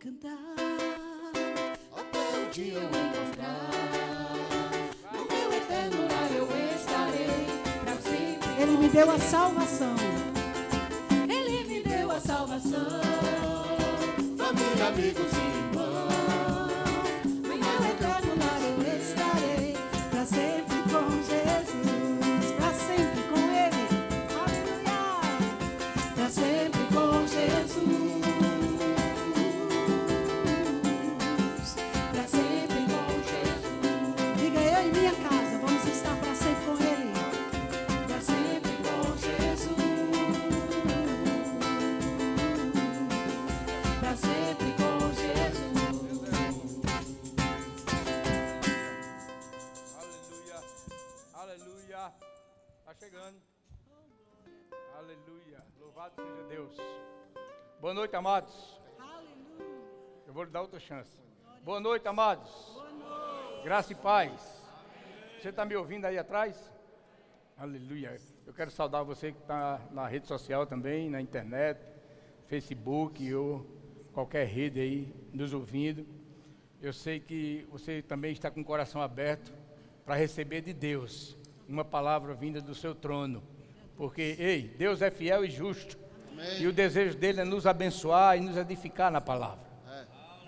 cantar até o dia eu encontrar. No meu eterno lar eu estarei pra sempre. Ele me deu a salvação. Ele me deu a salvação. Família, amigos e irmãos. Noite, amados. Aleluia. Eu vou lhe dar outra chance. Boa noite, amados. Graça e paz. Você está me ouvindo aí atrás? Aleluia. Eu quero saudar você que está na rede social também, na internet, Facebook ou qualquer rede aí nos ouvindo. Eu sei que você também está com o coração aberto para receber de Deus uma palavra vinda do seu trono. Porque, ei, Deus é fiel e justo. E o desejo dele é nos abençoar e nos edificar na palavra.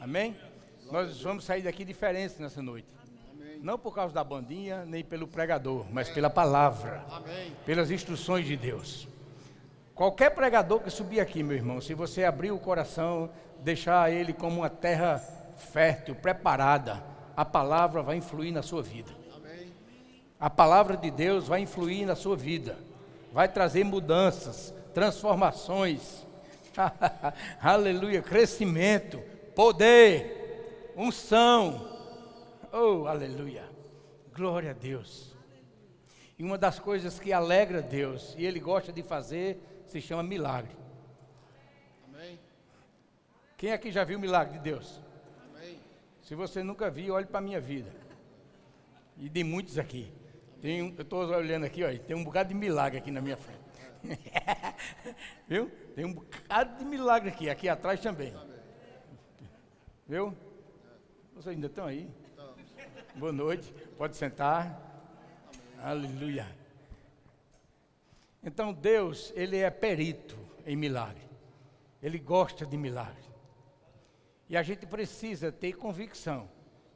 Amém? Nós vamos sair daqui diferentes nessa noite. Não por causa da bandinha, nem pelo pregador, mas pela palavra. Pelas instruções de Deus. Qualquer pregador que subir aqui, meu irmão, se você abrir o coração, deixar ele como uma terra fértil, preparada, a palavra vai influir na sua vida. A palavra de Deus vai influir na sua vida, vai trazer mudanças, transformações, aleluia, crescimento, poder, unção, oh, aleluia, glória a Deus. E uma das coisas que alegra Deus e Ele gosta de fazer se chama milagre. Quem aqui já viu o milagre de Deus? Se você nunca viu, olhe para a minha vida. E de muitos aqui. Tem eu estou olhando aqui, olha, tem um bocado de milagre aqui na minha frente. Viu? Tem um bocado de milagre aqui, aqui atrás também. Viu? Vocês ainda estão aí? Boa noite, pode sentar. Aleluia. Então Deus, Ele é perito em milagre. Ele gosta de milagre. E a gente precisa ter convicção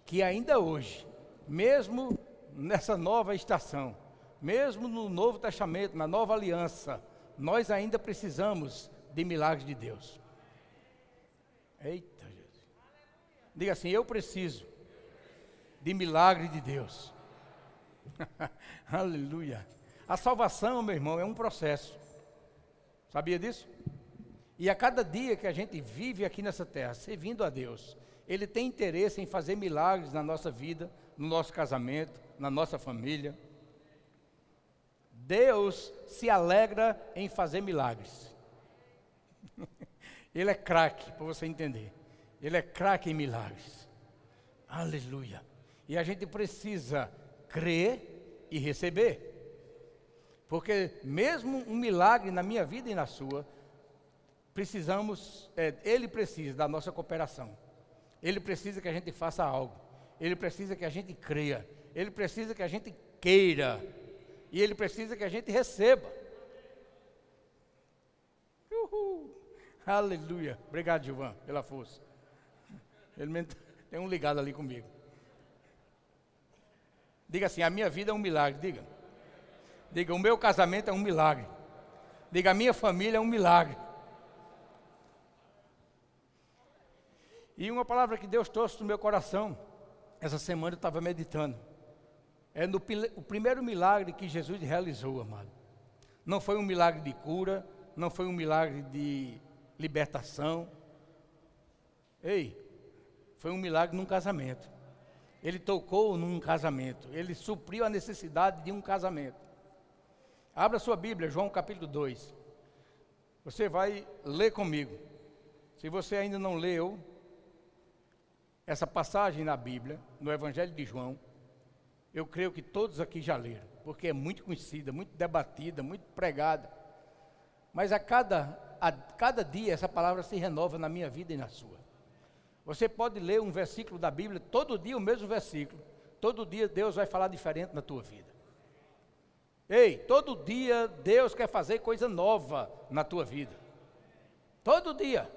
que ainda hoje, mesmo nessa nova estação, mesmo no Novo Testamento, na nova aliança, nós ainda precisamos de milagres de Deus. Eita, Jesus. Diga assim: eu preciso de milagre de Deus. Aleluia. A salvação, meu irmão, é um processo. Sabia disso? E a cada dia que a gente vive aqui nessa terra, servindo a Deus, Ele tem interesse em fazer milagres na nossa vida, no nosso casamento, na nossa família. Deus se alegra em fazer milagres. Ele é craque, para você entender. Ele é craque em milagres. Aleluia. E a gente precisa crer e receber. Porque mesmo um milagre na minha vida e na sua, precisamos, é, ele precisa da nossa cooperação. Ele precisa que a gente faça algo. Ele precisa que a gente creia. Ele precisa que a gente queira. E ele precisa que a gente receba. Uhul. Aleluia. Obrigado, Gilvan, pela força. Ele tem um ligado ali comigo. Diga assim: a minha vida é um milagre. Diga. Diga: o meu casamento é um milagre. Diga: a minha família é um milagre. E uma palavra que Deus trouxe no meu coração, essa semana eu estava meditando. É no, o primeiro milagre que Jesus realizou, amado. Não foi um milagre de cura, não foi um milagre de libertação. Ei, foi um milagre num casamento. Ele tocou num casamento, ele supriu a necessidade de um casamento. Abra sua Bíblia, João capítulo 2. Você vai ler comigo. Se você ainda não leu essa passagem na Bíblia, no Evangelho de João, eu creio que todos aqui já leram, porque é muito conhecida, muito debatida, muito pregada. Mas a cada, a cada dia essa palavra se renova na minha vida e na sua. Você pode ler um versículo da Bíblia, todo dia o mesmo versículo. Todo dia Deus vai falar diferente na tua vida. Ei, todo dia Deus quer fazer coisa nova na tua vida. Todo dia.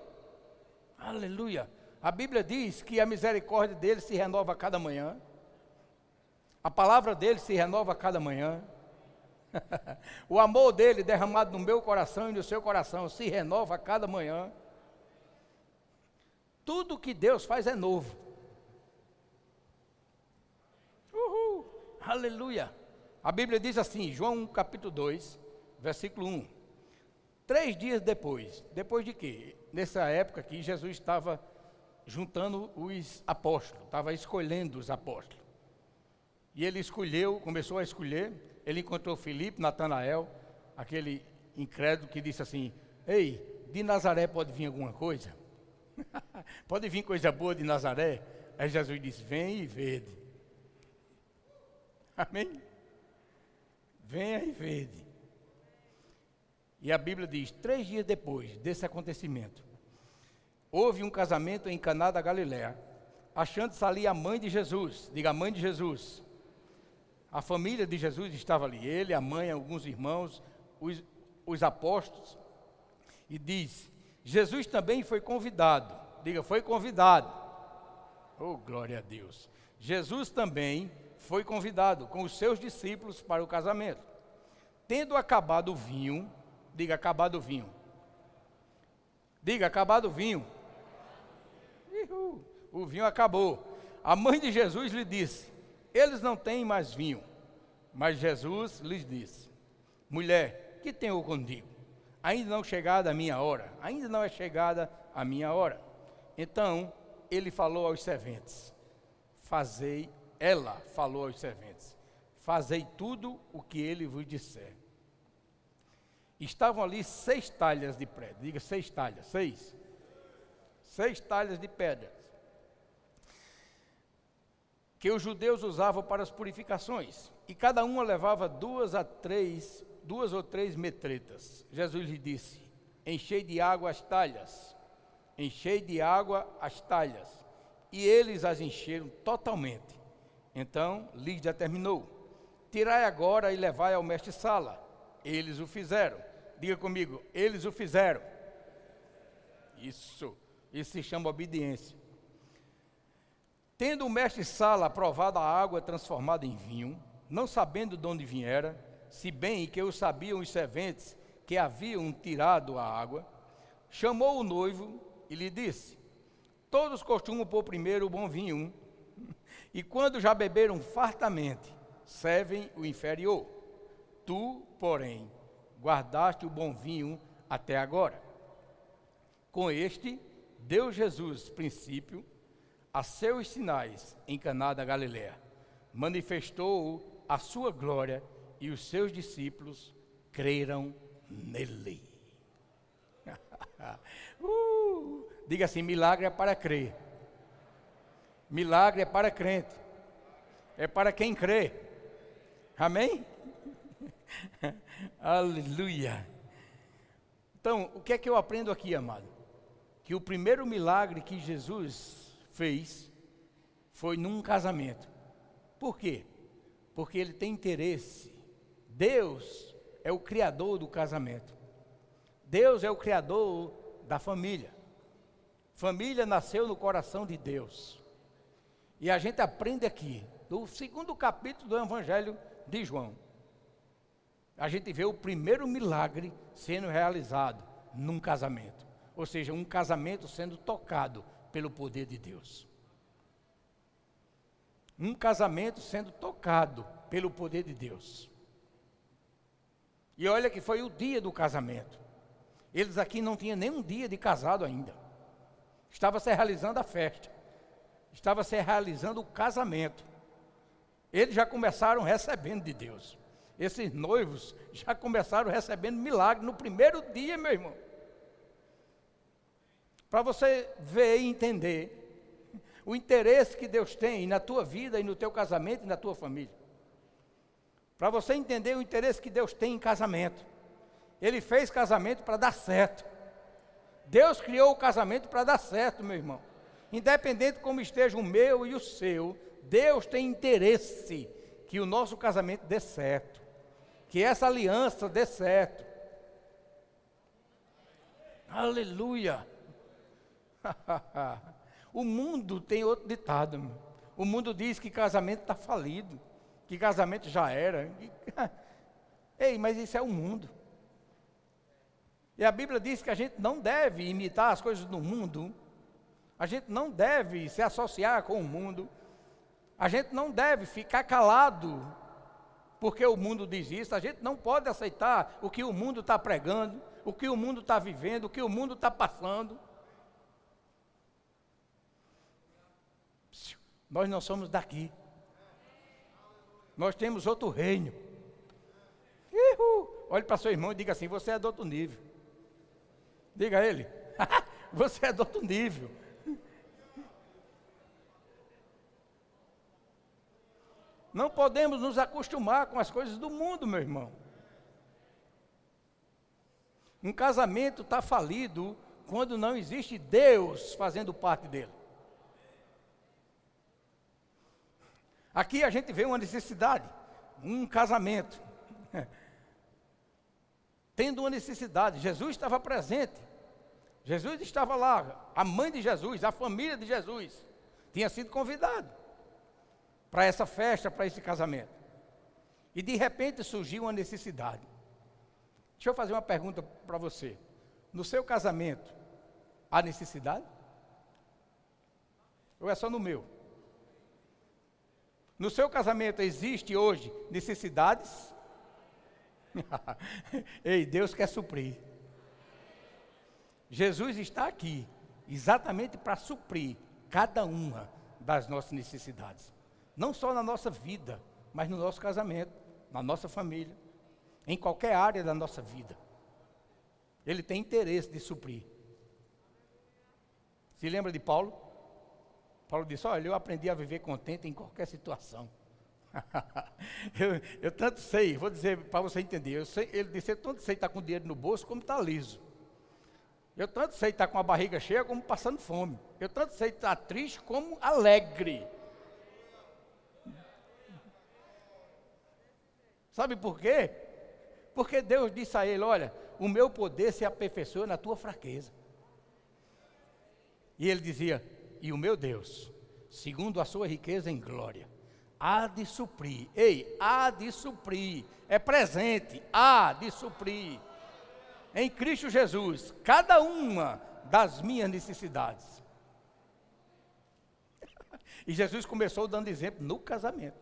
Aleluia. A Bíblia diz que a misericórdia dele se renova a cada manhã. A palavra dele se renova a cada manhã. o amor dele derramado no meu coração e no seu coração se renova a cada manhã. Tudo que Deus faz é novo. Uhul. Aleluia. A Bíblia diz assim, João capítulo 2, versículo 1. Três dias depois, depois de quê? Nessa época que Jesus estava juntando os apóstolos, estava escolhendo os apóstolos. E ele escolheu, começou a escolher, ele encontrou Filipe, Natanael, aquele incrédulo que disse assim: Ei, de Nazaré pode vir alguma coisa? pode vir coisa boa de Nazaré? Aí Jesus disse: Vem e vede. Amém? Venha e vede. E a Bíblia diz: três dias depois desse acontecimento, houve um casamento em Caná da Galiléia, achando-se ali a mãe de Jesus, diga a mãe de Jesus. A família de Jesus estava ali, ele, a mãe, alguns irmãos, os, os apóstolos, e diz: Jesus também foi convidado, diga, foi convidado. Oh, glória a Deus. Jesus também foi convidado com os seus discípulos para o casamento. Tendo acabado o vinho, diga acabado o vinho. Diga acabado o vinho. Uhul, o vinho acabou. A mãe de Jesus lhe disse: Eles não têm mais vinho. Mas Jesus lhes disse: Mulher, que tenho contigo? Ainda não chegada a minha hora. Ainda não é chegada a minha hora. Então ele falou aos serventes: Fazei ela falou aos serventes: Fazei tudo o que ele vos disser. Estavam ali seis talhas de pedra, diga seis talhas, seis. Seis talhas de pedras. Que os judeus usavam para as purificações. E cada uma levava duas a três, duas ou três metretas. Jesus lhe disse: Enchei de água as talhas. Enchei de água as talhas. E eles as encheram totalmente. Então lhes determinou: Tirai agora e levai ao mestre-sala. Eles o fizeram. Diga comigo, eles o fizeram. Isso, isso se chama obediência. Tendo o mestre-sala aprovado a água transformada em vinho, não sabendo de onde viera, se bem que o sabiam os serventes que haviam tirado a água, chamou o noivo e lhe disse: Todos costumam pôr primeiro o bom vinho, e quando já beberam fartamente, servem o inferior. Tu, porém, guardaste o bom vinho até agora. Com este, deu Jesus princípio a seus sinais em Caná da Galiléia. Manifestou a sua glória e os seus discípulos creram nele. uh, diga assim: milagre é para crer. Milagre é para crente. É para quem crê. Amém? Aleluia. Então, o que é que eu aprendo aqui, amado? Que o primeiro milagre que Jesus fez foi num casamento. Por quê? Porque ele tem interesse. Deus é o criador do casamento. Deus é o criador da família. Família nasceu no coração de Deus. E a gente aprende aqui, do segundo capítulo do Evangelho de João. A gente vê o primeiro milagre sendo realizado num casamento. Ou seja, um casamento sendo tocado pelo poder de Deus. Um casamento sendo tocado pelo poder de Deus. E olha que foi o dia do casamento. Eles aqui não tinham nem um dia de casado ainda. Estava se realizando a festa estava se realizando o casamento. Eles já começaram recebendo de Deus. Esses noivos já começaram recebendo milagre no primeiro dia, meu irmão. Para você ver e entender o interesse que Deus tem na tua vida e no teu casamento e na tua família. Para você entender o interesse que Deus tem em casamento. Ele fez casamento para dar certo. Deus criou o casamento para dar certo, meu irmão. Independente como esteja o meu e o seu, Deus tem interesse que o nosso casamento dê certo, que essa aliança dê certo. Aleluia! o mundo tem outro ditado. Meu. O mundo diz que casamento está falido, que casamento já era. Ei, mas isso é o mundo. E a Bíblia diz que a gente não deve imitar as coisas do mundo, a gente não deve se associar com o mundo, a gente não deve ficar calado porque o mundo diz isso, a gente não pode aceitar o que o mundo está pregando, o que o mundo está vivendo, o que o mundo está passando. Nós não somos daqui. Nós temos outro reino. Uhul. Olhe para seu irmão e diga assim: você é do outro nível. Diga a ele: você é do outro nível. Não podemos nos acostumar com as coisas do mundo, meu irmão. Um casamento está falido quando não existe Deus fazendo parte dele. Aqui a gente vê uma necessidade, um casamento. Tendo uma necessidade, Jesus estava presente. Jesus estava lá, a mãe de Jesus, a família de Jesus, tinha sido convidado para essa festa, para esse casamento. E de repente surgiu uma necessidade. Deixa eu fazer uma pergunta para você. No seu casamento, há necessidade? Ou é só no meu? No seu casamento existe hoje necessidades? Ei, Deus quer suprir. Jesus está aqui exatamente para suprir cada uma das nossas necessidades. Não só na nossa vida, mas no nosso casamento, na nossa família, em qualquer área da nossa vida. Ele tem interesse de suprir. Se lembra de Paulo? Paulo disse: Olha, eu aprendi a viver contente em qualquer situação. eu, eu, tanto sei, vou dizer para você entender. Sei, ele disse: Eu tanto sei estar com dinheiro no bolso como estar liso. Eu tanto sei estar com a barriga cheia como passando fome. Eu tanto sei estar triste como alegre. Sabe por quê? Porque Deus disse a ele: Olha, o meu poder se aperfeiçoa na tua fraqueza. E ele dizia: E o meu Deus, segundo a sua riqueza em glória, há de suprir. Ei, há de suprir. É presente, há de suprir. Em Cristo Jesus, cada uma das minhas necessidades. E Jesus começou dando exemplo no casamento.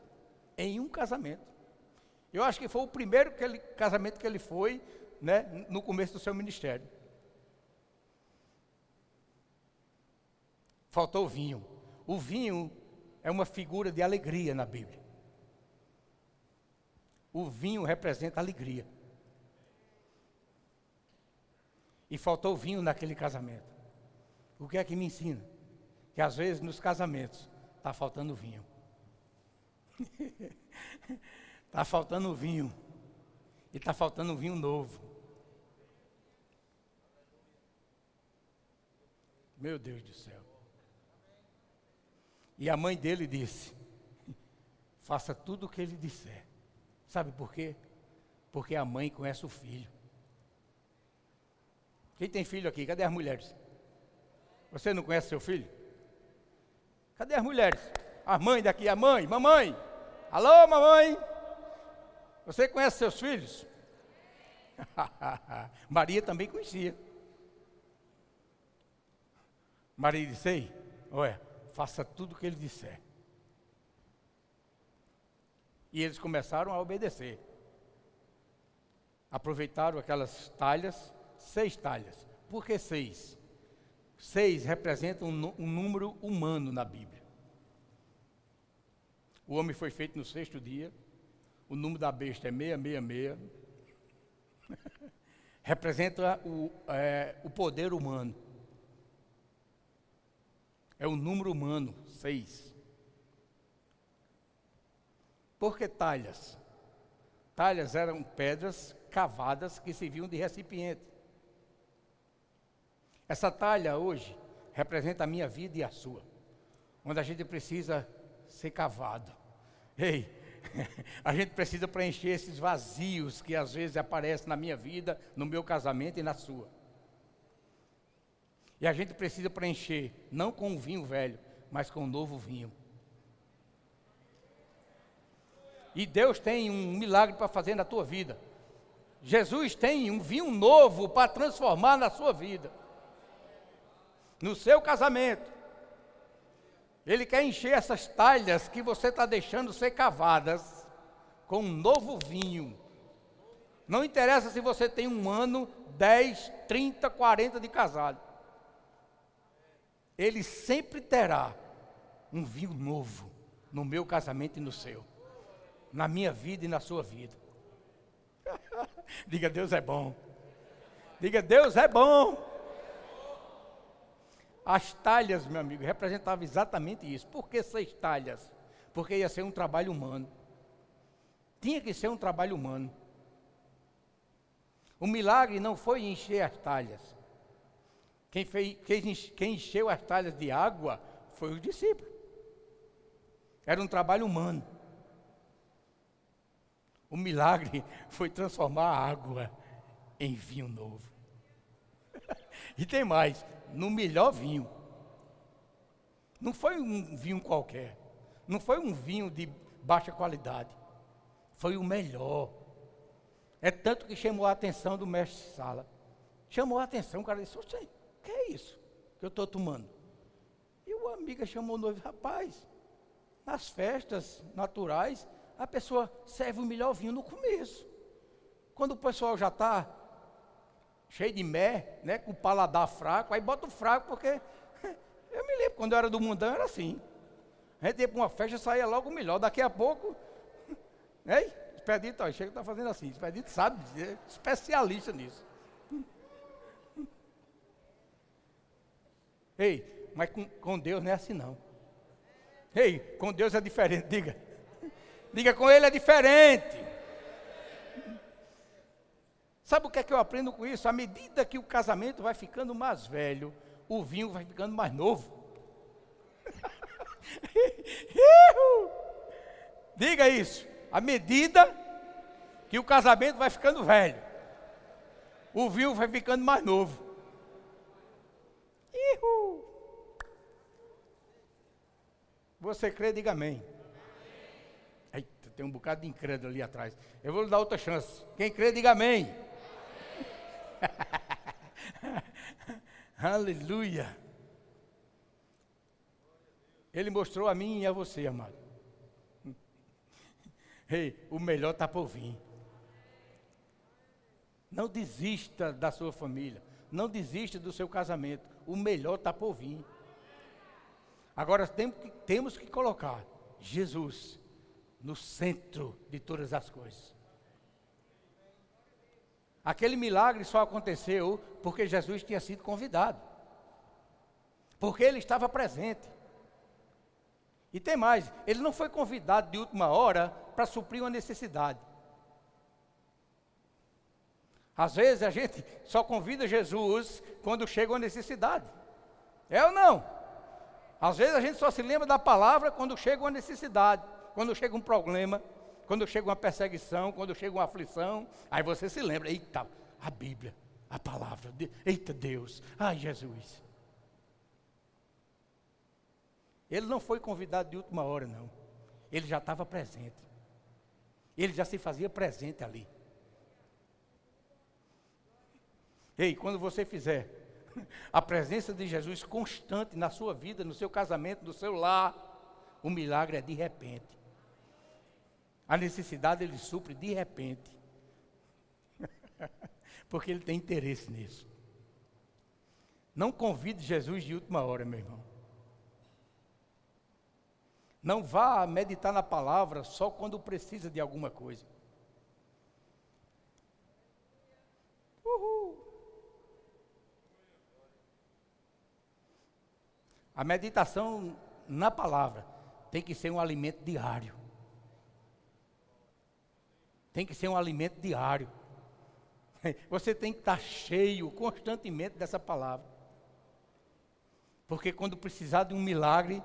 Em um casamento. Eu acho que foi o primeiro que ele, casamento que ele foi, né, no começo do seu ministério. Faltou vinho. O vinho é uma figura de alegria na Bíblia. O vinho representa alegria. E faltou vinho naquele casamento. O que é que me ensina? Que às vezes nos casamentos está faltando vinho. Está faltando vinho. E está faltando vinho novo. Meu Deus do céu. E a mãe dele disse: Faça tudo o que ele disser. Sabe por quê? Porque a mãe conhece o filho. Quem tem filho aqui? Cadê as mulheres? Você não conhece seu filho? Cadê as mulheres? A mãe daqui, a mãe, mamãe. Alô, mamãe. Você conhece seus filhos? Maria também conhecia. Maria disse: Ei, olha, faça tudo o que ele disser. E eles começaram a obedecer. Aproveitaram aquelas talhas, seis talhas. Por que seis? Seis representam um, um número humano na Bíblia. O homem foi feito no sexto dia o número da besta é 666. Representa o, é, o poder humano. É o número humano, seis. Por que talhas? Talhas eram pedras cavadas que serviam de recipiente. Essa talha hoje representa a minha vida e a sua. Onde a gente precisa ser cavado. Ei, a gente precisa preencher esses vazios que às vezes aparecem na minha vida, no meu casamento e na sua. E a gente precisa preencher, não com o vinho velho, mas com o novo vinho. E Deus tem um milagre para fazer na tua vida. Jesus tem um vinho novo para transformar na sua vida, no seu casamento. Ele quer encher essas talhas que você está deixando ser cavadas com um novo vinho. Não interessa se você tem um ano, 10, 30, 40 de casado. Ele sempre terá um vinho novo no meu casamento e no seu, na minha vida e na sua vida. Diga, Deus é bom. Diga, Deus é bom. As talhas, meu amigo, representavam exatamente isso. Por que seis talhas? Porque ia ser um trabalho humano. Tinha que ser um trabalho humano. O milagre não foi encher as talhas. Quem, fez, quem, encheu as talhas de água foi os discípulos. Era um trabalho humano. O milagre foi transformar a água em vinho novo. e tem mais, no melhor vinho. Não foi um vinho qualquer. Não foi um vinho de baixa qualidade. Foi o melhor. É tanto que chamou a atenção do mestre sala. Chamou a atenção, o cara disse, que é isso que eu estou tomando? E o amiga chamou o noivo, rapaz, nas festas naturais, a pessoa serve o melhor vinho no começo. Quando o pessoal já está cheio de mé, né, com o paladar fraco, aí bota o fraco, porque eu me lembro, quando eu era do mundão era assim. A gente ia para uma festa, saía logo o melhor. Daqui a pouco, ei, Expedito, ó, chega está fazendo assim. Expedito sabe, é especialista nisso. Ei, mas com, com Deus não é assim não. Ei, com Deus é diferente, diga. Diga, com Ele é diferente. Sabe o que é que eu aprendo com isso? À medida que o casamento vai ficando mais velho, o vinho vai ficando mais novo. Diga isso. À medida que o casamento vai ficando velho, o vinho vai ficando mais novo. Você crê, diga amém. Eita, tem um bocado de incrédulo ali atrás. Eu vou lhe dar outra chance. Quem crê, diga amém. Aleluia. Ele mostrou a mim e a você, amado. Ei, o melhor está por vir. Não desista da sua família. Não desista do seu casamento. O melhor está por vir. Agora temos que, temos que colocar Jesus no centro de todas as coisas. Aquele milagre só aconteceu porque Jesus tinha sido convidado. Porque ele estava presente. E tem mais, ele não foi convidado de última hora para suprir uma necessidade. Às vezes a gente só convida Jesus quando chega uma necessidade. É ou não? Às vezes a gente só se lembra da palavra quando chega uma necessidade, quando chega um problema quando chega uma perseguição, quando chega uma aflição, aí você se lembra, eita, a Bíblia, a palavra, eita Deus, ai Jesus. Ele não foi convidado de última hora, não. Ele já estava presente. Ele já se fazia presente ali. Ei, quando você fizer a presença de Jesus constante na sua vida, no seu casamento, no seu lar, o milagre é de repente. A necessidade ele supre de repente. Porque ele tem interesse nisso. Não convide Jesus de última hora, meu irmão. Não vá meditar na palavra só quando precisa de alguma coisa. A meditação na palavra tem que ser um alimento diário. Tem que ser um alimento diário. Você tem que estar cheio constantemente dessa palavra. Porque quando precisar de um milagre,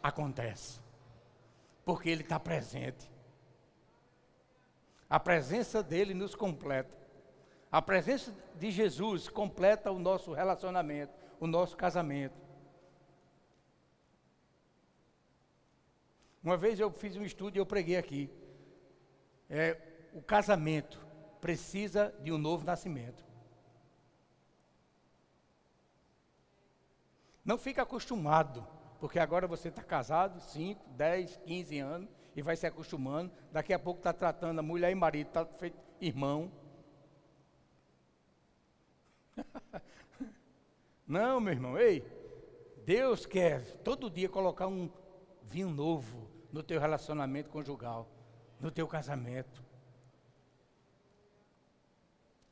acontece. Porque Ele está presente. A presença dele nos completa. A presença de Jesus completa o nosso relacionamento, o nosso casamento. Uma vez eu fiz um estudo e eu preguei aqui. É, o casamento precisa de um novo nascimento. Não fica acostumado, porque agora você está casado, 5, 10, 15 anos, e vai se acostumando. Daqui a pouco está tratando a mulher e marido, está feito irmão. Não, meu irmão, ei, Deus quer todo dia colocar um vinho novo no teu relacionamento conjugal, no teu casamento.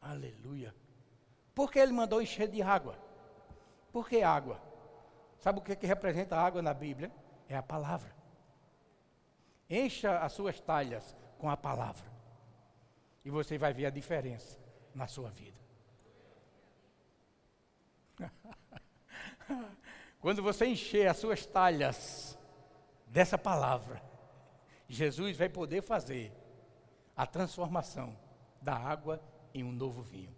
Aleluia. Por que ele mandou encher de água? Por que água? Sabe o que, que representa a água na Bíblia? É a palavra. Encha as suas talhas com a palavra. E você vai ver a diferença na sua vida. Quando você encher as suas talhas dessa palavra, Jesus vai poder fazer a transformação da água em um novo vinho.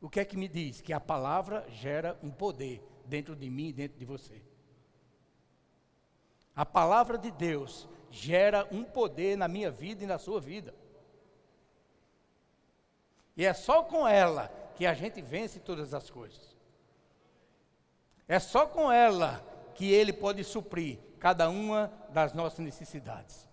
O que é que me diz? Que a palavra gera um poder dentro de mim e dentro de você. A palavra de Deus gera um poder na minha vida e na sua vida. E é só com ela que a gente vence todas as coisas. É só com ela que Ele pode suprir cada uma das nossas necessidades.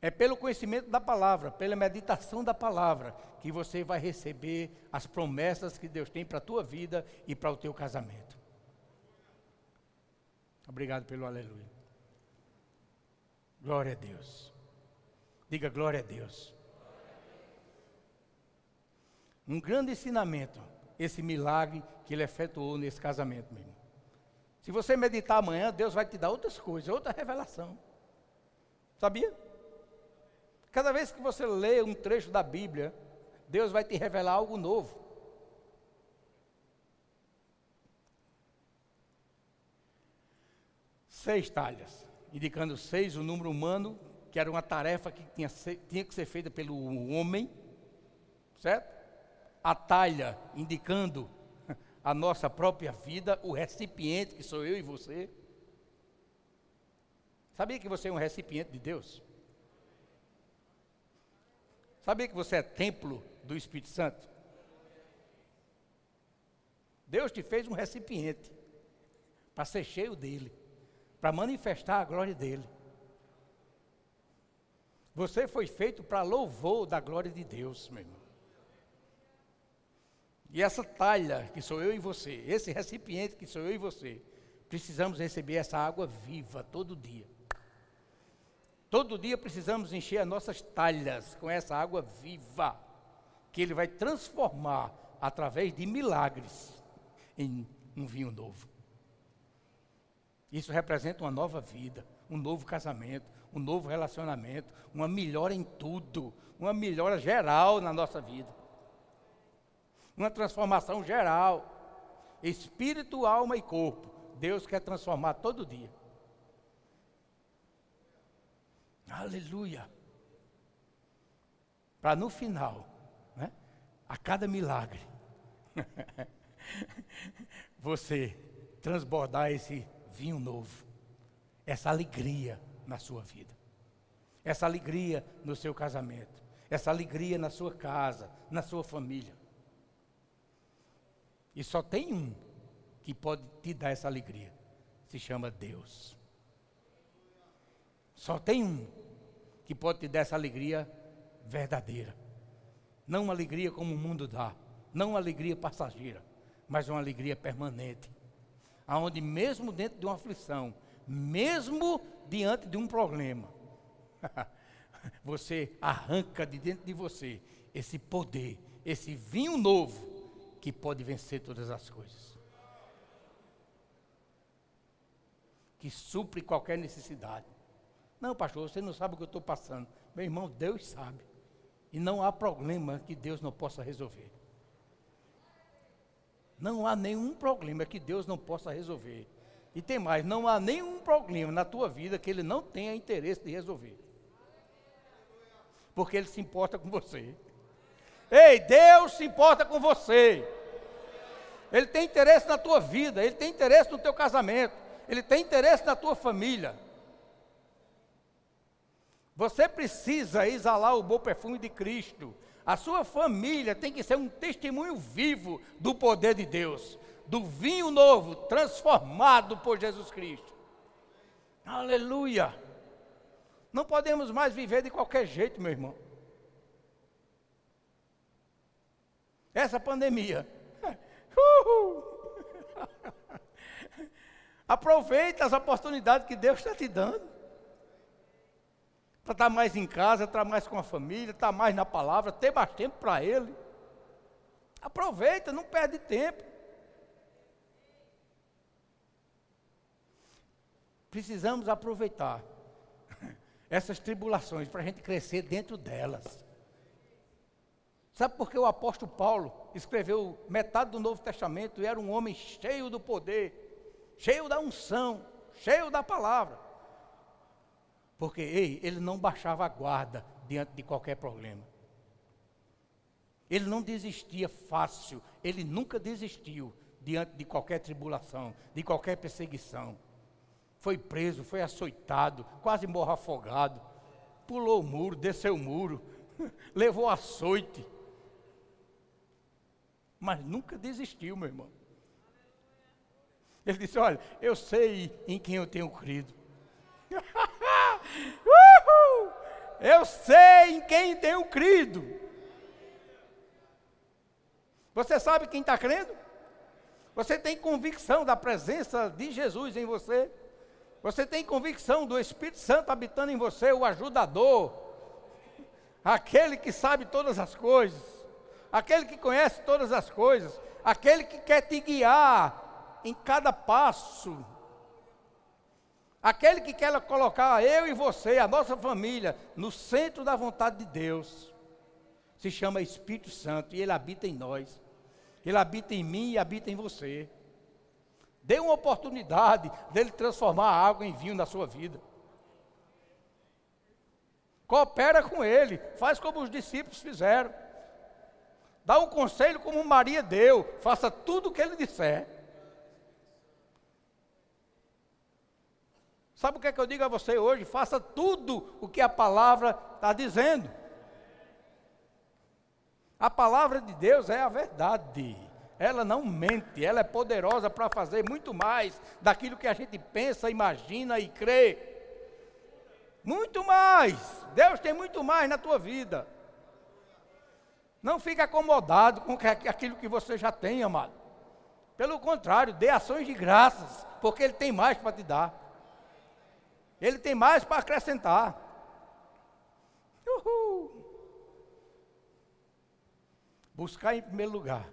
É pelo conhecimento da palavra, pela meditação da palavra, que você vai receber as promessas que Deus tem para a tua vida e para o teu casamento. Obrigado pelo aleluia. Glória a Deus. Diga glória a Deus. Um grande ensinamento, esse milagre que ele efetuou nesse casamento mesmo. Se você meditar amanhã, Deus vai te dar outras coisas, outra revelação. Sabia? Cada vez que você lê um trecho da Bíblia, Deus vai te revelar algo novo. Seis talhas, indicando seis, o número humano, que era uma tarefa que tinha, tinha que ser feita pelo homem, certo? A talha, indicando a nossa própria vida, o recipiente que sou eu e você. Sabia que você é um recipiente de Deus? Sabia que você é templo do Espírito Santo? Deus te fez um recipiente para ser cheio dele, para manifestar a glória dele. Você foi feito para louvor da glória de Deus, meu irmão. E essa talha que sou eu e você, esse recipiente que sou eu e você, precisamos receber essa água viva todo dia. Todo dia precisamos encher as nossas talhas com essa água viva, que Ele vai transformar através de milagres em um vinho novo. Isso representa uma nova vida, um novo casamento, um novo relacionamento, uma melhora em tudo, uma melhora geral na nossa vida uma transformação geral, espírito, alma e corpo. Deus quer transformar todo dia. Aleluia. Para no final, né, a cada milagre, você transbordar esse vinho novo, essa alegria na sua vida, essa alegria no seu casamento, essa alegria na sua casa, na sua família. E só tem um que pode te dar essa alegria. Se chama Deus. Só tem um que pode te dar essa alegria verdadeira. Não uma alegria como o mundo dá, não uma alegria passageira, mas uma alegria permanente. Aonde mesmo dentro de uma aflição, mesmo diante de um problema, você arranca de dentro de você esse poder, esse vinho novo que pode vencer todas as coisas. Que supre qualquer necessidade. Não, pastor, você não sabe o que eu estou passando. Meu irmão, Deus sabe. E não há problema que Deus não possa resolver. Não há nenhum problema que Deus não possa resolver. E tem mais, não há nenhum problema na tua vida que Ele não tenha interesse de resolver. Porque Ele se importa com você. Ei, Deus se importa com você. Ele tem interesse na tua vida, Ele tem interesse no teu casamento, Ele tem interesse na tua família. Você precisa exalar o bom perfume de Cristo. A sua família tem que ser um testemunho vivo do poder de Deus, do vinho novo transformado por Jesus Cristo. Aleluia! Não podemos mais viver de qualquer jeito, meu irmão. Essa pandemia. Uhul. Aproveita as oportunidades que Deus está te dando para estar mais em casa, estar mais com a família, estar mais na palavra, ter mais tempo para Ele. Aproveita, não perde tempo. Precisamos aproveitar essas tribulações para a gente crescer dentro delas. Sabe por que o apóstolo Paulo escreveu metade do Novo Testamento e era um homem cheio do poder, cheio da unção, cheio da palavra? Porque ei, ele não baixava a guarda diante de qualquer problema. Ele não desistia fácil, ele nunca desistiu diante de qualquer tribulação, de qualquer perseguição. Foi preso, foi açoitado, quase morro afogado, pulou o muro, desceu o muro, levou açoite. Mas nunca desistiu, meu irmão. Ele disse: Olha, eu sei em quem eu tenho crido. Uhul! Eu sei em quem tenho crido. Você sabe quem está crendo? Você tem convicção da presença de Jesus em você? Você tem convicção do Espírito Santo habitando em você, o ajudador, aquele que sabe todas as coisas, aquele que conhece todas as coisas, aquele que quer te guiar em cada passo Aquele que quer colocar eu e você, a nossa família, no centro da vontade de Deus, se chama Espírito Santo e ele habita em nós. Ele habita em mim e habita em você. Dê uma oportunidade dele transformar a água em vinho na sua vida. Coopera com ele, faz como os discípulos fizeram. Dá um conselho como Maria deu, faça tudo o que ele disser. Sabe o que, é que eu digo a você hoje? Faça tudo o que a palavra está dizendo. A palavra de Deus é a verdade. Ela não mente, ela é poderosa para fazer muito mais daquilo que a gente pensa, imagina e crê. Muito mais. Deus tem muito mais na tua vida. Não fique acomodado com aquilo que você já tem, amado. Pelo contrário, dê ações de graças, porque Ele tem mais para te dar. Ele tem mais para acrescentar. Uhul. Buscar em primeiro lugar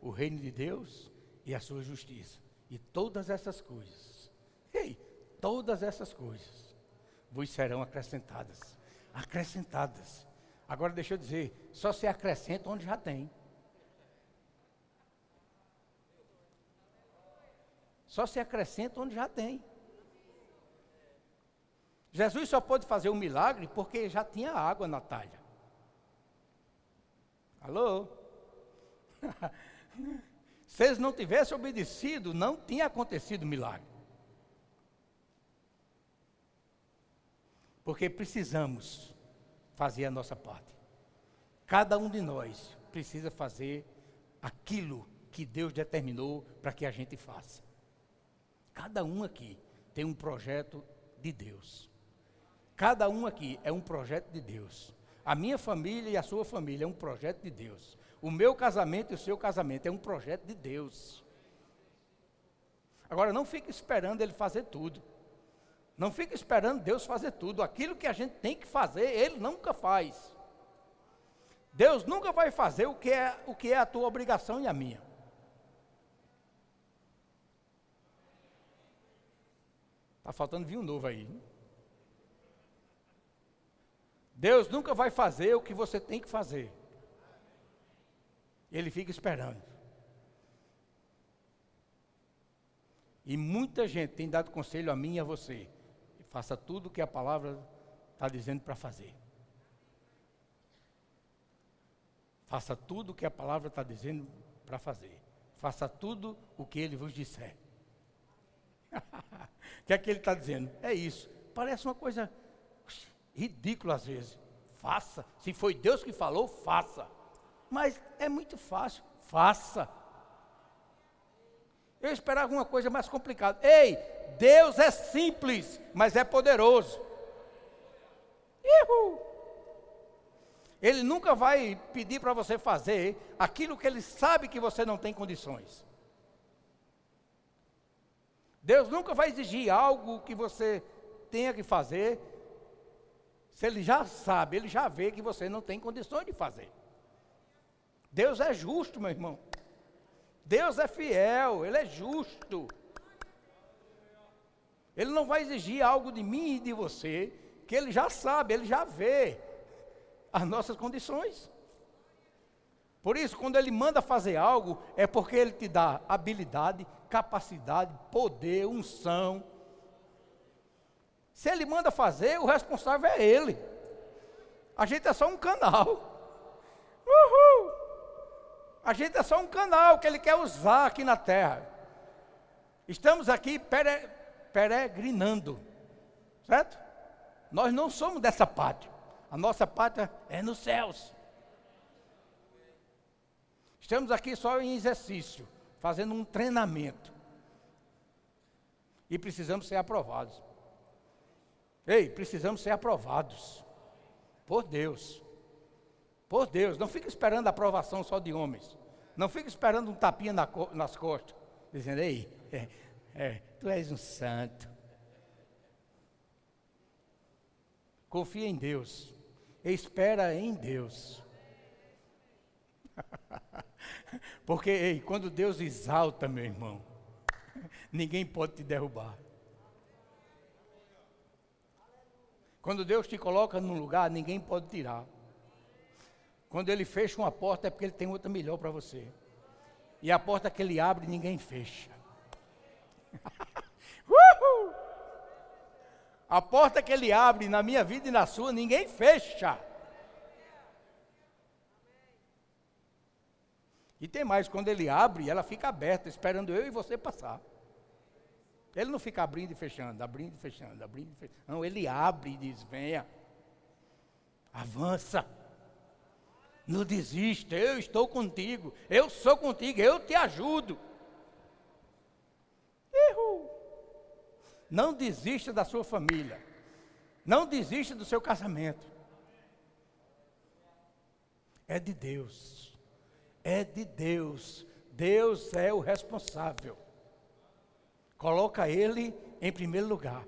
o reino de Deus e a sua justiça. E todas essas coisas, ei, todas essas coisas vos serão acrescentadas. Acrescentadas. Agora deixa eu dizer, só se acrescenta onde já tem. Só se acrescenta onde já tem. Jesus só pôde fazer um milagre porque já tinha água na talha. Alô? Se eles não tivessem obedecido, não tinha acontecido milagre. Porque precisamos fazer a nossa parte. Cada um de nós precisa fazer aquilo que Deus determinou para que a gente faça. Cada um aqui tem um projeto de Deus. Cada um aqui é um projeto de Deus. A minha família e a sua família é um projeto de Deus. O meu casamento e o seu casamento é um projeto de Deus. Agora não fique esperando ele fazer tudo. Não fique esperando Deus fazer tudo. Aquilo que a gente tem que fazer, ele nunca faz. Deus nunca vai fazer o que é, o que é a tua obrigação e a minha. Está faltando vinho novo aí. Hein? Deus nunca vai fazer o que você tem que fazer. Ele fica esperando. E muita gente tem dado conselho a mim e a você. Faça tudo o que a palavra está dizendo para fazer. Faça tudo o que a palavra está dizendo para fazer. Faça tudo o que ele vos disser. O que é que ele está dizendo? É isso. Parece uma coisa ridícula às vezes. Faça. Se foi Deus que falou, faça. Mas é muito fácil. Faça. Eu esperava uma coisa mais complicada. Ei, Deus é simples, mas é poderoso. Uhul. Ele nunca vai pedir para você fazer aquilo que ele sabe que você não tem condições. Deus nunca vai exigir algo que você tenha que fazer, se Ele já sabe, Ele já vê que você não tem condições de fazer. Deus é justo, meu irmão. Deus é fiel, Ele é justo. Ele não vai exigir algo de mim e de você, que Ele já sabe, Ele já vê as nossas condições. Por isso, quando Ele manda fazer algo, é porque Ele te dá habilidade, capacidade, poder, unção. Se Ele manda fazer, o responsável é Ele. A gente é só um canal. Uhul! A gente é só um canal que Ele quer usar aqui na terra. Estamos aqui peregrinando, certo? Nós não somos dessa pátria. A nossa pátria é nos céus. Estamos aqui só em exercício, fazendo um treinamento. E precisamos ser aprovados. Ei, precisamos ser aprovados. Por Deus. Por Deus. Não fique esperando a aprovação só de homens. Não fique esperando um tapinha na, nas costas. Dizendo, ei, é, tu és um santo. Confia em Deus. Espera em Deus. Porque ei, quando Deus exalta, meu irmão, ninguém pode te derrubar. Quando Deus te coloca num lugar, ninguém pode tirar. Quando Ele fecha uma porta, é porque Ele tem outra melhor para você. E a porta que Ele abre, ninguém fecha. a porta que Ele abre na minha vida e na sua, ninguém fecha. E tem mais, quando ele abre, ela fica aberta, esperando eu e você passar. Ele não fica abrindo e fechando, abrindo e fechando, abrindo e fechando. Não, ele abre e diz: venha, avança, não desista, eu estou contigo, eu sou contigo, eu te ajudo. Não desista da sua família, não desista do seu casamento. É de Deus é de Deus. Deus é o responsável. Coloca ele em primeiro lugar.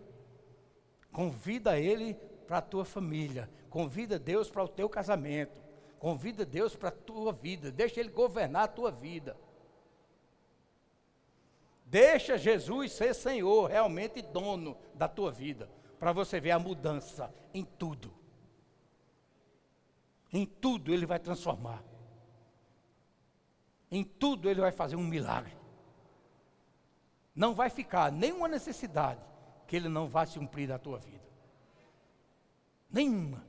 Convida ele para a tua família. Convida Deus para o teu casamento. Convida Deus para a tua vida. Deixa ele governar a tua vida. Deixa Jesus ser Senhor, realmente dono da tua vida, para você ver a mudança em tudo. Em tudo ele vai transformar. Em tudo ele vai fazer um milagre. Não vai ficar nenhuma necessidade que ele não vá se cumprir da tua vida. Nenhuma.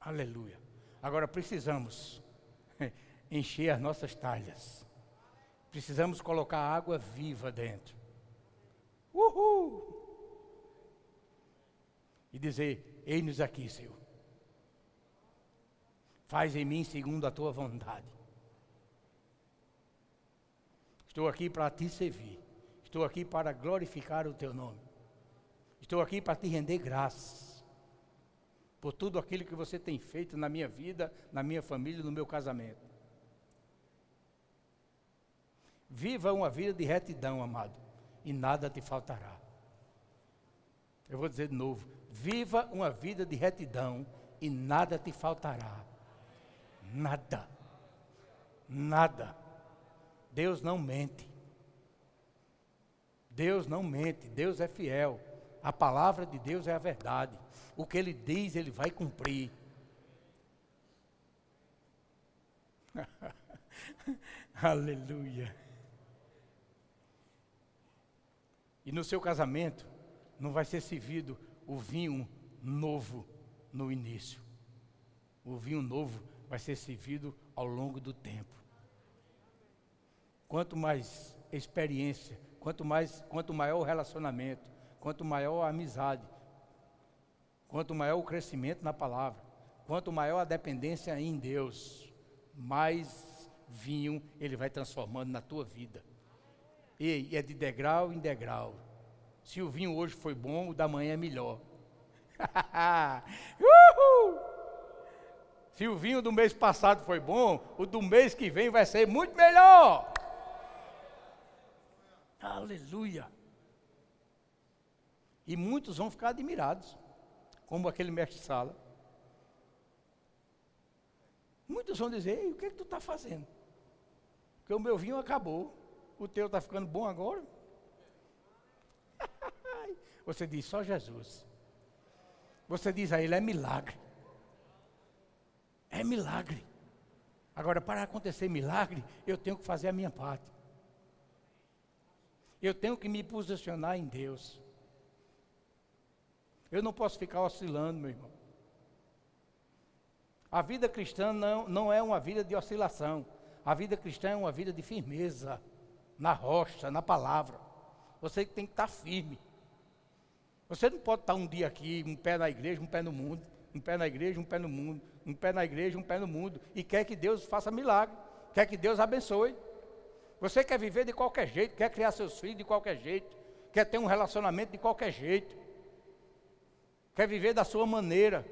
Aleluia. Agora precisamos encher as nossas talhas. Precisamos colocar água viva dentro. Uhul! E dizer: Eis-nos aqui, Senhor. Faz em mim segundo a tua vontade. Estou aqui para te servir. Estou aqui para glorificar o teu nome. Estou aqui para te render graças por tudo aquilo que você tem feito na minha vida, na minha família, no meu casamento. Viva uma vida de retidão, amado, e nada te faltará. Eu vou dizer de novo: viva uma vida de retidão e nada te faltará. Nada. Nada. Deus não mente. Deus não mente, Deus é fiel. A palavra de Deus é a verdade. O que ele diz, ele vai cumprir. Aleluia. E no seu casamento não vai ser servido o vinho novo no início. O vinho novo vai ser servido ao longo do tempo. Quanto mais experiência, quanto mais, quanto maior o relacionamento, quanto maior a amizade, quanto maior o crescimento na palavra, quanto maior a dependência em Deus, mais vinho ele vai transformando na tua vida. E é de degrau em degrau. Se o vinho hoje foi bom, o da manhã é melhor. Uhul! Se o vinho do mês passado foi bom, o do mês que vem vai ser muito melhor. Aleluia. E muitos vão ficar admirados, como aquele mestre sala. Muitos vão dizer, Ei, o que, é que tu está fazendo? Porque o meu vinho acabou, o teu está ficando bom agora. Você diz, só Jesus. Você diz a ele, é milagre. É milagre. Agora, para acontecer milagre, eu tenho que fazer a minha parte. Eu tenho que me posicionar em Deus. Eu não posso ficar oscilando, meu irmão. A vida cristã não, não é uma vida de oscilação. A vida cristã é uma vida de firmeza, na rocha, na palavra. Você tem que estar firme. Você não pode estar um dia aqui, um pé na igreja, um pé no mundo, um pé na igreja, um pé no mundo, um pé na igreja, um pé no mundo, e quer que Deus faça milagre, quer que Deus abençoe. Você quer viver de qualquer jeito, quer criar seus filhos de qualquer jeito, quer ter um relacionamento de qualquer jeito, quer viver da sua maneira.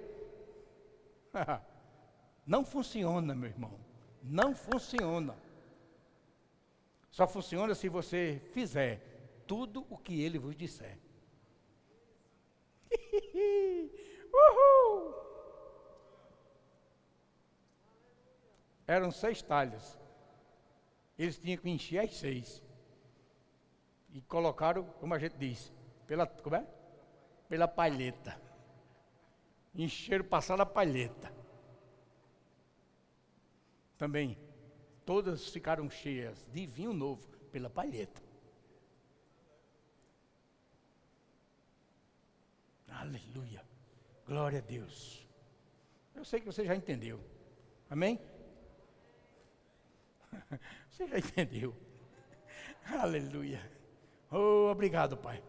Não funciona, meu irmão. Não funciona. Só funciona se você fizer tudo o que ele vos disser. Uhul! Eram seis talhas. Eles tinham que encher as seis. E colocaram, como a gente diz, pela, como é? Pela palheta. Encheram, passaram a palheta. Também, todas ficaram cheias de vinho novo pela palheta. Aleluia. Glória a Deus. Eu sei que você já entendeu. Amém? Você já entendeu? Aleluia. Oh, obrigado, Pai.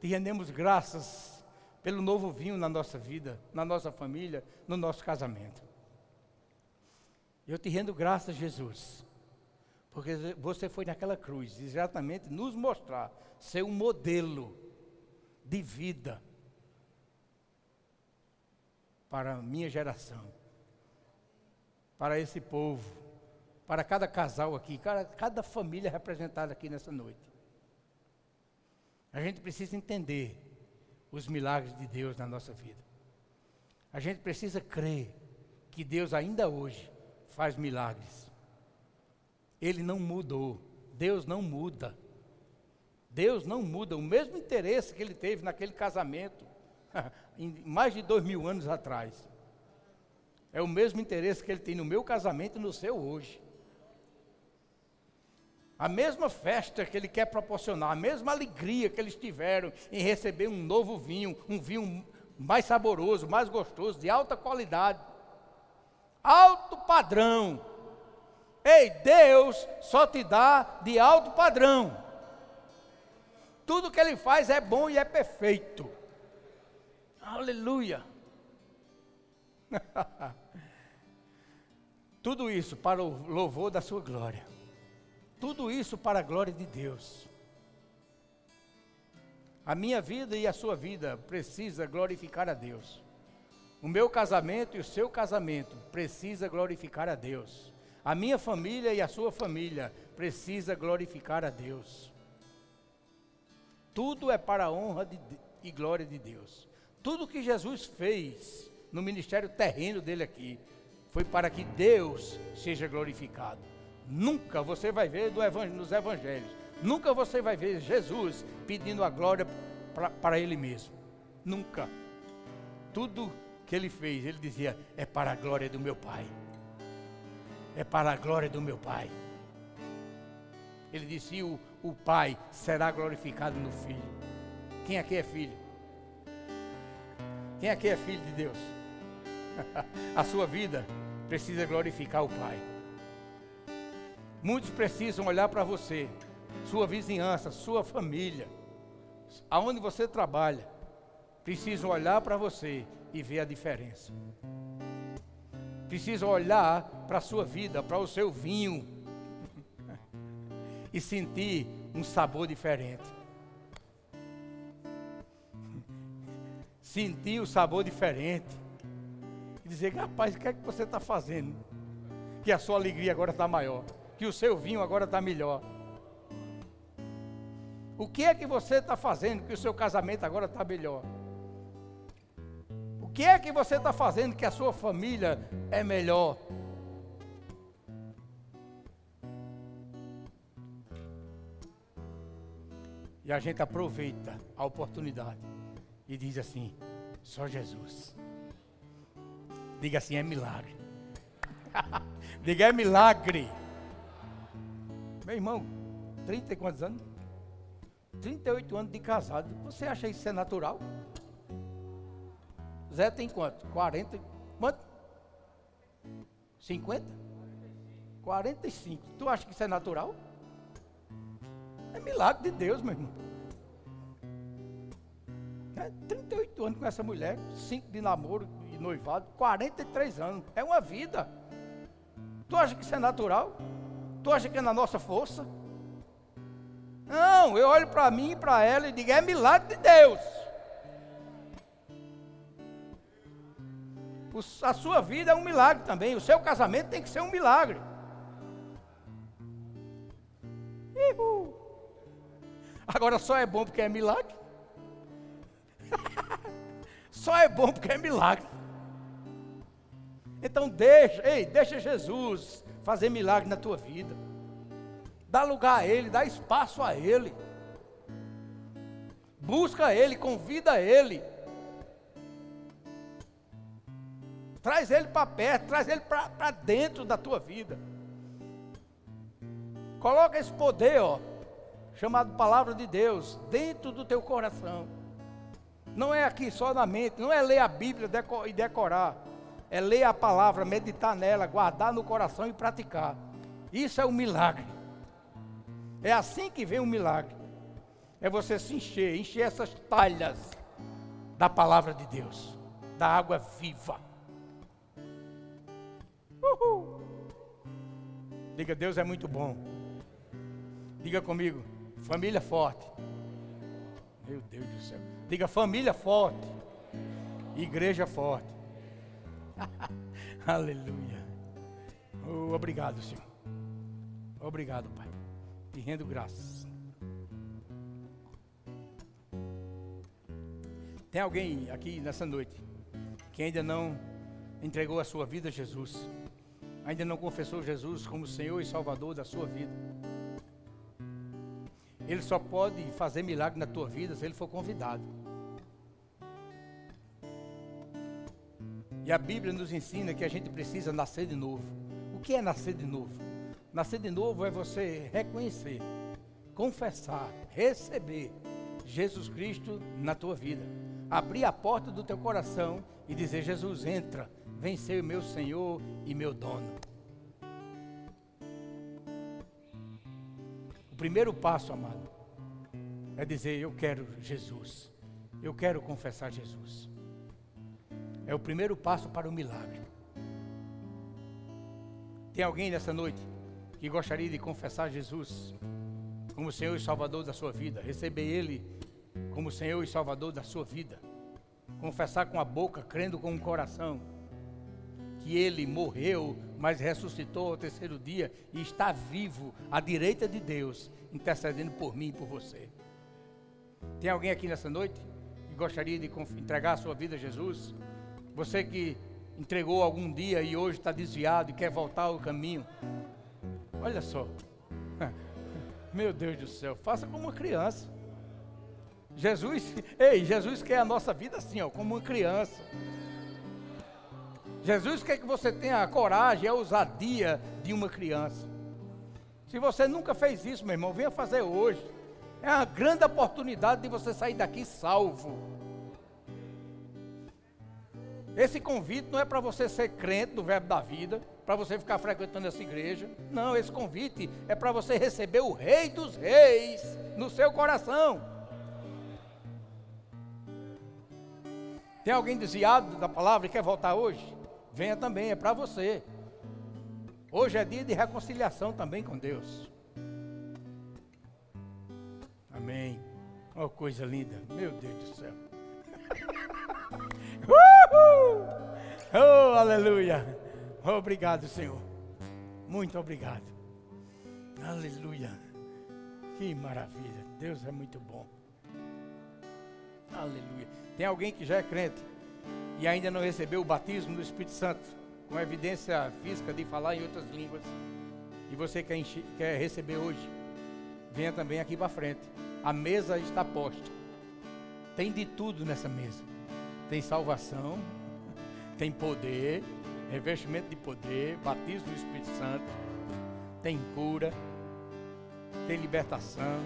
Te rendemos graças pelo novo vinho na nossa vida, na nossa família, no nosso casamento. Eu te rendo graças, Jesus, porque você foi naquela cruz exatamente nos mostrar ser um modelo de vida para a minha geração, para esse povo para cada casal aqui, cada, cada família representada aqui nessa noite. A gente precisa entender os milagres de Deus na nossa vida. A gente precisa crer que Deus ainda hoje faz milagres. Ele não mudou. Deus não muda. Deus não muda. O mesmo interesse que ele teve naquele casamento, mais de dois mil anos atrás, é o mesmo interesse que ele tem no meu casamento e no seu hoje. A mesma festa que ele quer proporcionar, a mesma alegria que eles tiveram em receber um novo vinho, um vinho mais saboroso, mais gostoso, de alta qualidade, alto padrão. Ei, Deus só te dá de alto padrão. Tudo que ele faz é bom e é perfeito. Aleluia. Tudo isso para o louvor da sua glória. Tudo isso para a glória de Deus. A minha vida e a sua vida precisa glorificar a Deus. O meu casamento e o seu casamento precisa glorificar a Deus. A minha família e a sua família precisa glorificar a Deus. Tudo é para a honra de, e glória de Deus. Tudo que Jesus fez no ministério terreno dele aqui foi para que Deus seja glorificado. Nunca você vai ver nos evangelhos, nunca você vai ver Jesus pedindo a glória para ele mesmo. Nunca. Tudo que ele fez, ele dizia: é para a glória do meu Pai. É para a glória do meu Pai. Ele disse: o, o Pai será glorificado no Filho. Quem aqui é filho? Quem aqui é filho de Deus? A sua vida precisa glorificar o Pai. Muitos precisam olhar para você, sua vizinhança, sua família, aonde você trabalha, precisam olhar para você e ver a diferença. Precisam olhar para a sua vida, para o seu vinho e sentir um sabor diferente. Sentir o sabor diferente. E dizer, rapaz, o que é que você está fazendo? Que a sua alegria agora está maior. Que o seu vinho agora está melhor. O que é que você está fazendo que o seu casamento agora está melhor? Que é que você está fazendo que a sua família é melhor? E a gente aproveita a oportunidade e diz assim: só Jesus. Diga assim: é milagre. Diga é milagre. Meu irmão, 30 e quantos anos? 38 anos de casado. Você acha isso é natural? Zé tem quanto? 40? Quanto? 50? 45. Tu acha que isso é natural? É milagre de Deus, meu irmão. É 38 anos com essa mulher, 5 de namoro e noivado, 43 anos. É uma vida. Tu acha que isso é natural? Tu acha que é na nossa força? Não, eu olho para mim e para ela e digo: é milagre de Deus. A sua vida é um milagre também. O seu casamento tem que ser um milagre. Uhul. Agora só é bom porque é milagre. só é bom porque é milagre. Então deixa, ei, deixa Jesus fazer milagre na tua vida. Dá lugar a Ele, dá espaço a Ele. Busca Ele, convida Ele. Traz Ele para perto, traz Ele para dentro da tua vida. Coloca esse poder, ó, chamado palavra de Deus, dentro do teu coração. Não é aqui só na mente, não é ler a Bíblia e decorar. É ler a palavra, meditar nela, guardar no coração e praticar. Isso é um milagre. É assim que vem um milagre. É você se encher, encher essas talhas da palavra de Deus, da água viva. Uhul. Diga, Deus é muito bom. Diga comigo, Família forte. Meu Deus do céu. Diga família forte. Igreja forte. Aleluia. Oh, obrigado, Senhor. Obrigado, Pai. Te rendo graças. Tem alguém aqui nessa noite que ainda não entregou a sua vida a Jesus, ainda não confessou Jesus como Senhor e Salvador da sua vida. Ele só pode fazer milagre na tua vida se ele for convidado. E a Bíblia nos ensina que a gente precisa nascer de novo. O que é nascer de novo? Nascer de novo é você reconhecer, confessar, receber Jesus Cristo na tua vida. Abrir a porta do teu coração e dizer: Jesus, entra, vem ser meu Senhor e meu dono. primeiro passo, amado, é dizer: Eu quero Jesus. Eu quero confessar Jesus. É o primeiro passo para o milagre. Tem alguém nessa noite que gostaria de confessar Jesus como Senhor e Salvador da sua vida? Receber Ele como Senhor e Salvador da sua vida? Confessar com a boca, crendo com o coração que Ele morreu mas ressuscitou ao terceiro dia e está vivo à direita de Deus, intercedendo por mim e por você. Tem alguém aqui nessa noite que gostaria de entregar a sua vida a Jesus? Você que entregou algum dia e hoje está desviado e quer voltar ao caminho. Olha só. Meu Deus do céu, faça como uma criança. Jesus, ei, Jesus quer a nossa vida assim, ó, como uma criança. Jesus quer que você tenha a coragem, a ousadia de uma criança. Se você nunca fez isso, meu irmão, venha fazer hoje. É uma grande oportunidade de você sair daqui salvo. Esse convite não é para você ser crente do verbo da vida, para você ficar frequentando essa igreja. Não, esse convite é para você receber o Rei dos Reis no seu coração. Tem alguém desviado da palavra e quer voltar hoje? Venha também, é para você. Hoje é dia de reconciliação também com Deus. Amém. Oh, coisa linda. Meu Deus do céu. Uhul! Oh, aleluia. Obrigado, Senhor. Muito obrigado. Aleluia. Que maravilha. Deus é muito bom. Aleluia. Tem alguém que já é crente e ainda não recebeu o batismo do Espírito Santo, com evidência física de falar em outras línguas, e você quer, quer receber hoje, venha também aqui para frente. A mesa está posta. Tem de tudo nessa mesa. Tem salvação, tem poder, revestimento de poder, batismo do Espírito Santo, tem cura, tem libertação.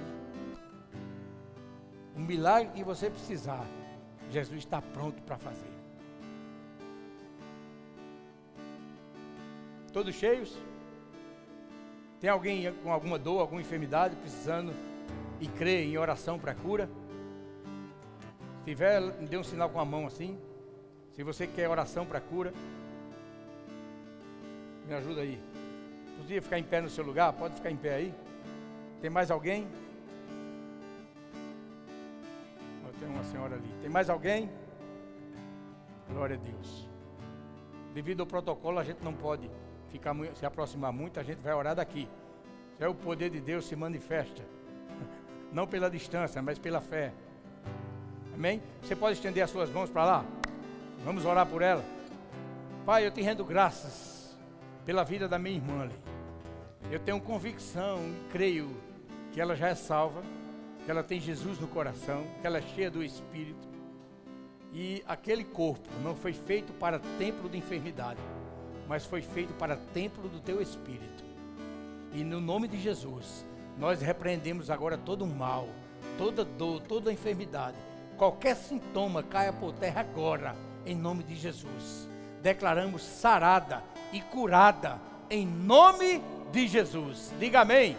O milagre que você precisar, Jesus está pronto para fazer. Todos cheios? Tem alguém com alguma dor, alguma enfermidade, precisando e crê em oração para cura? Se tiver, dê um sinal com a mão assim. Se você quer oração para cura, me ajuda aí. Podia ficar em pé no seu lugar? Pode ficar em pé aí? Tem mais alguém? Tem uma senhora ali. Tem mais alguém? Glória a Deus. Devido ao protocolo, a gente não pode ficar se aproximar muito, a gente vai orar daqui. É o poder de Deus se manifesta. Não pela distância, mas pela fé. Amém? Você pode estender as suas mãos para lá? Vamos orar por ela. Pai, eu te rendo graças pela vida da minha irmã ali. Eu tenho convicção e creio que ela já é salva que ela tem Jesus no coração, que ela é cheia do Espírito. E aquele corpo não foi feito para templo de enfermidade, mas foi feito para templo do teu Espírito. E no nome de Jesus, nós repreendemos agora todo o mal, toda dor, toda enfermidade. Qualquer sintoma caia por terra agora, em nome de Jesus. Declaramos sarada e curada, em nome de Jesus. Diga amém.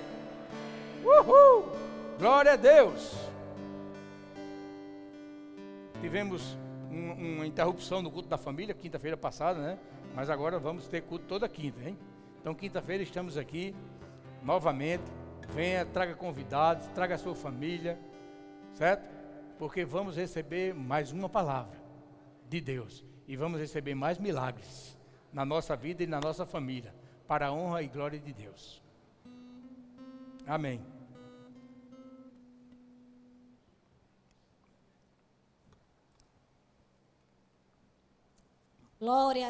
Uhul! Glória a Deus. Tivemos um, uma interrupção no culto da família, quinta-feira passada, né? Mas agora vamos ter culto toda quinta, hein? Então, quinta-feira estamos aqui novamente. Venha, traga convidados, traga a sua família, certo? Porque vamos receber mais uma palavra de Deus e vamos receber mais milagres na nossa vida e na nossa família, para a honra e glória de Deus. Amém. Glória